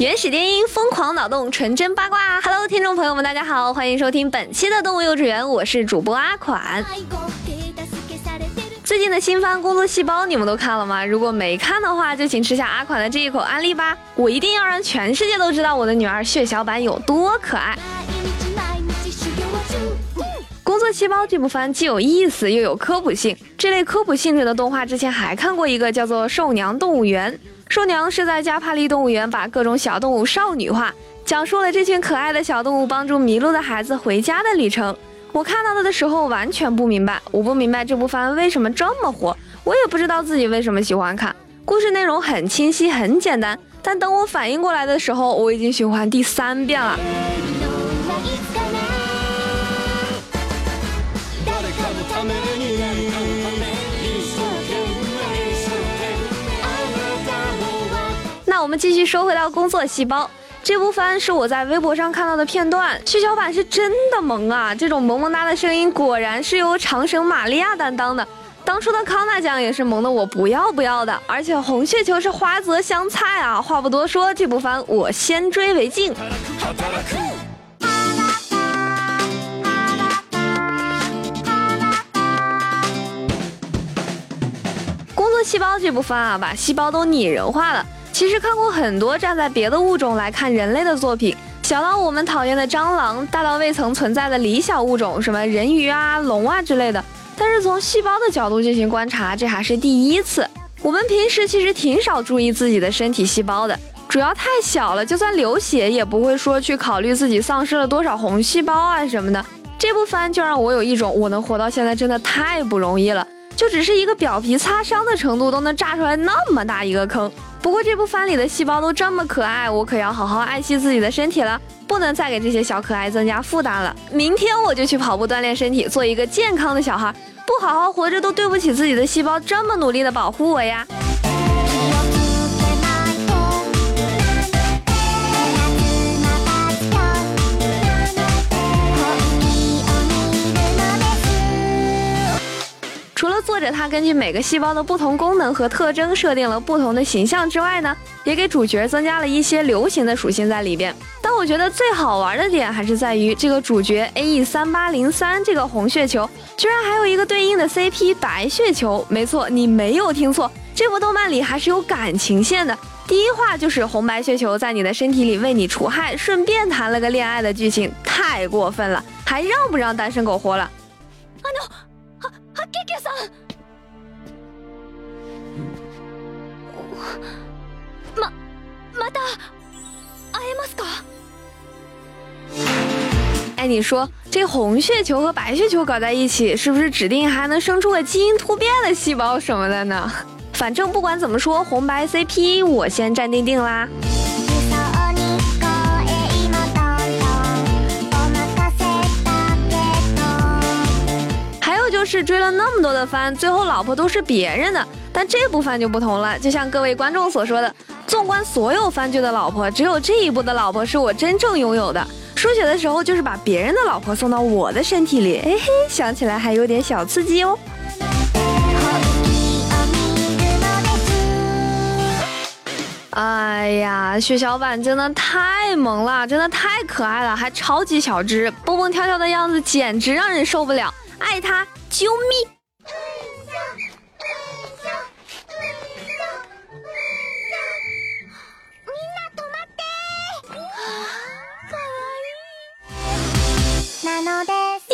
原始电音，疯狂脑洞，纯真八卦。Hello，听众朋友们，大家好，欢迎收听本期的动物幼稚园，我是主播阿款。最近的新番《工作细胞》你们都看了吗？如果没看的话，就请吃下阿款的这一口安利吧。我一定要让全世界都知道我的女儿血小板有多可爱。《细胞》这部番既有意思又有科普性，这类科普性质的动画之前还看过一个叫做《兽娘动物园》。兽娘是在加帕利动物园把各种小动物少女化，讲述了这群可爱的小动物帮助迷路的孩子回家的旅程。我看到它的时候完全不明白，我不明白这部番为什么这么火，我也不知道自己为什么喜欢看。故事内容很清晰很简单，但等我反应过来的时候，我已经循环第三遍了。我们继续说回到工作细胞这部番是我在微博上看到的片段，血小板是真的萌啊！这种萌萌哒的声音果然是由长绳玛利亚担当的。当初的康纳酱也是萌的我不要不要的，而且红血球是花泽香菜啊！话不多说，这部番我先追为敬。工作细胞这部番啊，把细胞都拟人化了。其实看过很多站在别的物种来看人类的作品，小到我们讨厌的蟑螂，大到未曾存在的理想物种，什么人鱼啊、龙啊之类的。但是从细胞的角度进行观察，这还是第一次。我们平时其实挺少注意自己的身体细胞的，主要太小了，就算流血也不会说去考虑自己丧失了多少红细胞啊什么的。这部番就让我有一种我能活到现在真的太不容易了，就只是一个表皮擦伤的程度都能炸出来那么大一个坑。不过这部番里的细胞都这么可爱，我可要好好爱惜自己的身体了，不能再给这些小可爱增加负担了。明天我就去跑步锻炼身体，做一个健康的小孩。不好好活着都对不起自己的细胞，这么努力的保护我呀。除了作者他根据每个细胞的不同功能和特征设定了不同的形象之外呢，也给主角增加了一些流行的属性在里边。但我觉得最好玩的点还是在于这个主角 A E 三八零三这个红血球，居然还有一个对应的 CP 白血球。没错，你没有听错，这部动漫里还是有感情线的。第一话就是红白血球在你的身体里为你除害，顺便谈了个恋爱的剧情，太过分了，还让不让单身狗活了？啊 no！哈给给さん。ま、また会えますか？哎，你说这红血球和白血球搞在一起，是不是指定还能生出个基因突变的细胞什么的呢？反正不管怎么说，红白 CP 我先站定定啦。 就是追了那么多的番，最后老婆都是别人的。但这部番就不同了，就像各位观众所说的，纵观所有番剧的老婆，只有这一部的老婆是我真正拥有的。输血的时候就是把别人的老婆送到我的身体里，嘿嘿，想起来还有点小刺激哦。哎呀，血小板真的太萌了，真的太可爱了，还超级小只，蹦蹦跳跳的样子简直让人受不了，爱他。救命！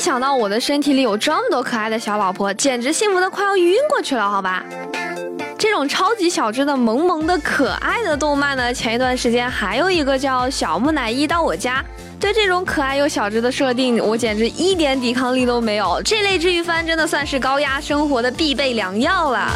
想到我的身体里有这么多可爱的小老婆，简直幸福的快要晕过去了，好吧？这种超级小只的萌萌的可爱的动漫呢，前一段时间还有一个叫《小木乃伊到我家》。对这种可爱又小只的设定，我简直一点抵抗力都没有。这类治愈番真的算是高压生活的必备良药了。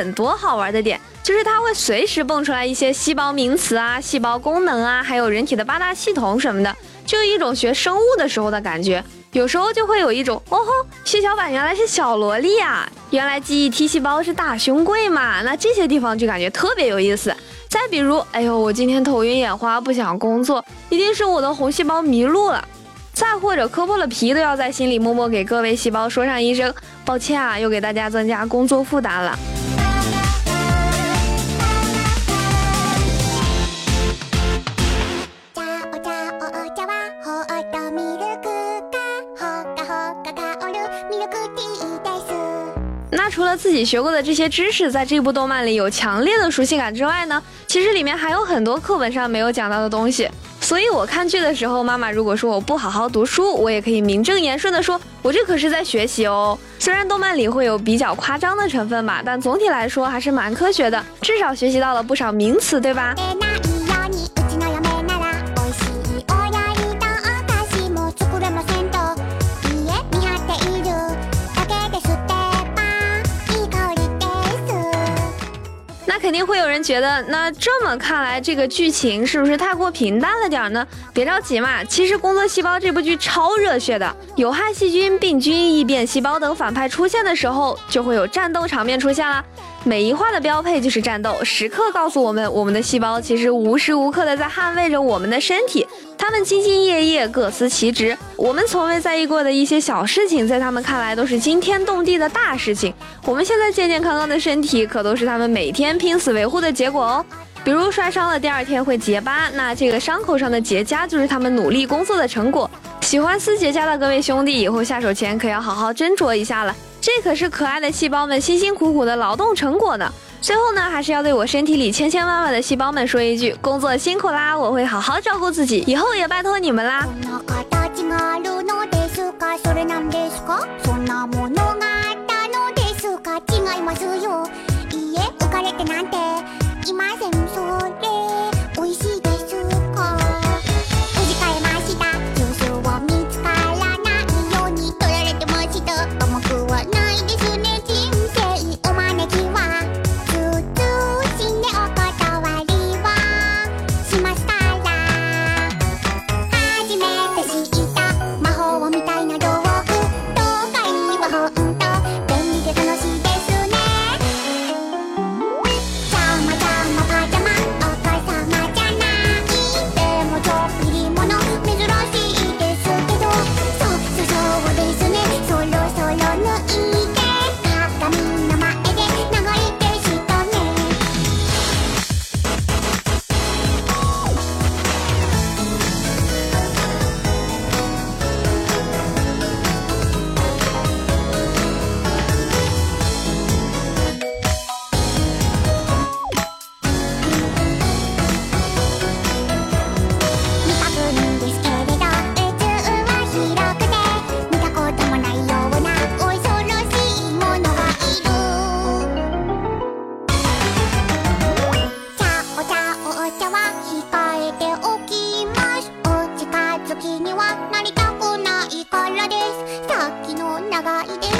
很多好玩的点，就是它会随时蹦出来一些细胞名词啊、细胞功能啊，还有人体的八大系统什么的，就有一种学生物的时候的感觉。有时候就会有一种，哦吼，血小板原来是小萝莉啊，原来记忆 T 细胞是大胸柜嘛，那这些地方就感觉特别有意思。再比如，哎呦，我今天头晕眼花，不想工作，一定是我的红细胞迷路了。再或者磕破了皮，都要在心里默默给各位细胞说上一声抱歉啊，又给大家增加工作负担了。了自己学过的这些知识，在这部动漫里有强烈的熟悉感之外呢，其实里面还有很多课本上没有讲到的东西。所以我看剧的时候，妈妈如果说我不好好读书，我也可以名正言顺的说，我这可是在学习哦。虽然动漫里会有比较夸张的成分吧，但总体来说还是蛮科学的，至少学习到了不少名词，对吧？觉得，那这么看来，这个剧情是不是太过平淡了点呢？别着急嘛，其实《工作细胞》这部剧超热血的，有害细菌、病菌、异变细胞等反派出现的时候，就会有战斗场面出现了。每一话的标配就是战斗，时刻告诉我们，我们的细胞其实无时无刻的在捍卫着我们的身体，他们兢兢业业，各司其职。我们从未在意过的一些小事情，在他们看来都是惊天动地的大事情。我们现在健健康康的身体，可都是他们每天拼死维护的结果哦。比如摔伤了，第二天会结疤，那这个伤口上的结痂就是他们努力工作的成果。喜欢撕结痂的各位兄弟，以后下手前可要好好斟酌一下了。这可是可爱的细胞们辛辛苦苦的劳动成果呢。最后呢，还是要对我身体里千千万万的细胞们说一句：工作辛苦啦！我会好好照顾自己，以后也拜托你们啦。村です。さっきの長いです。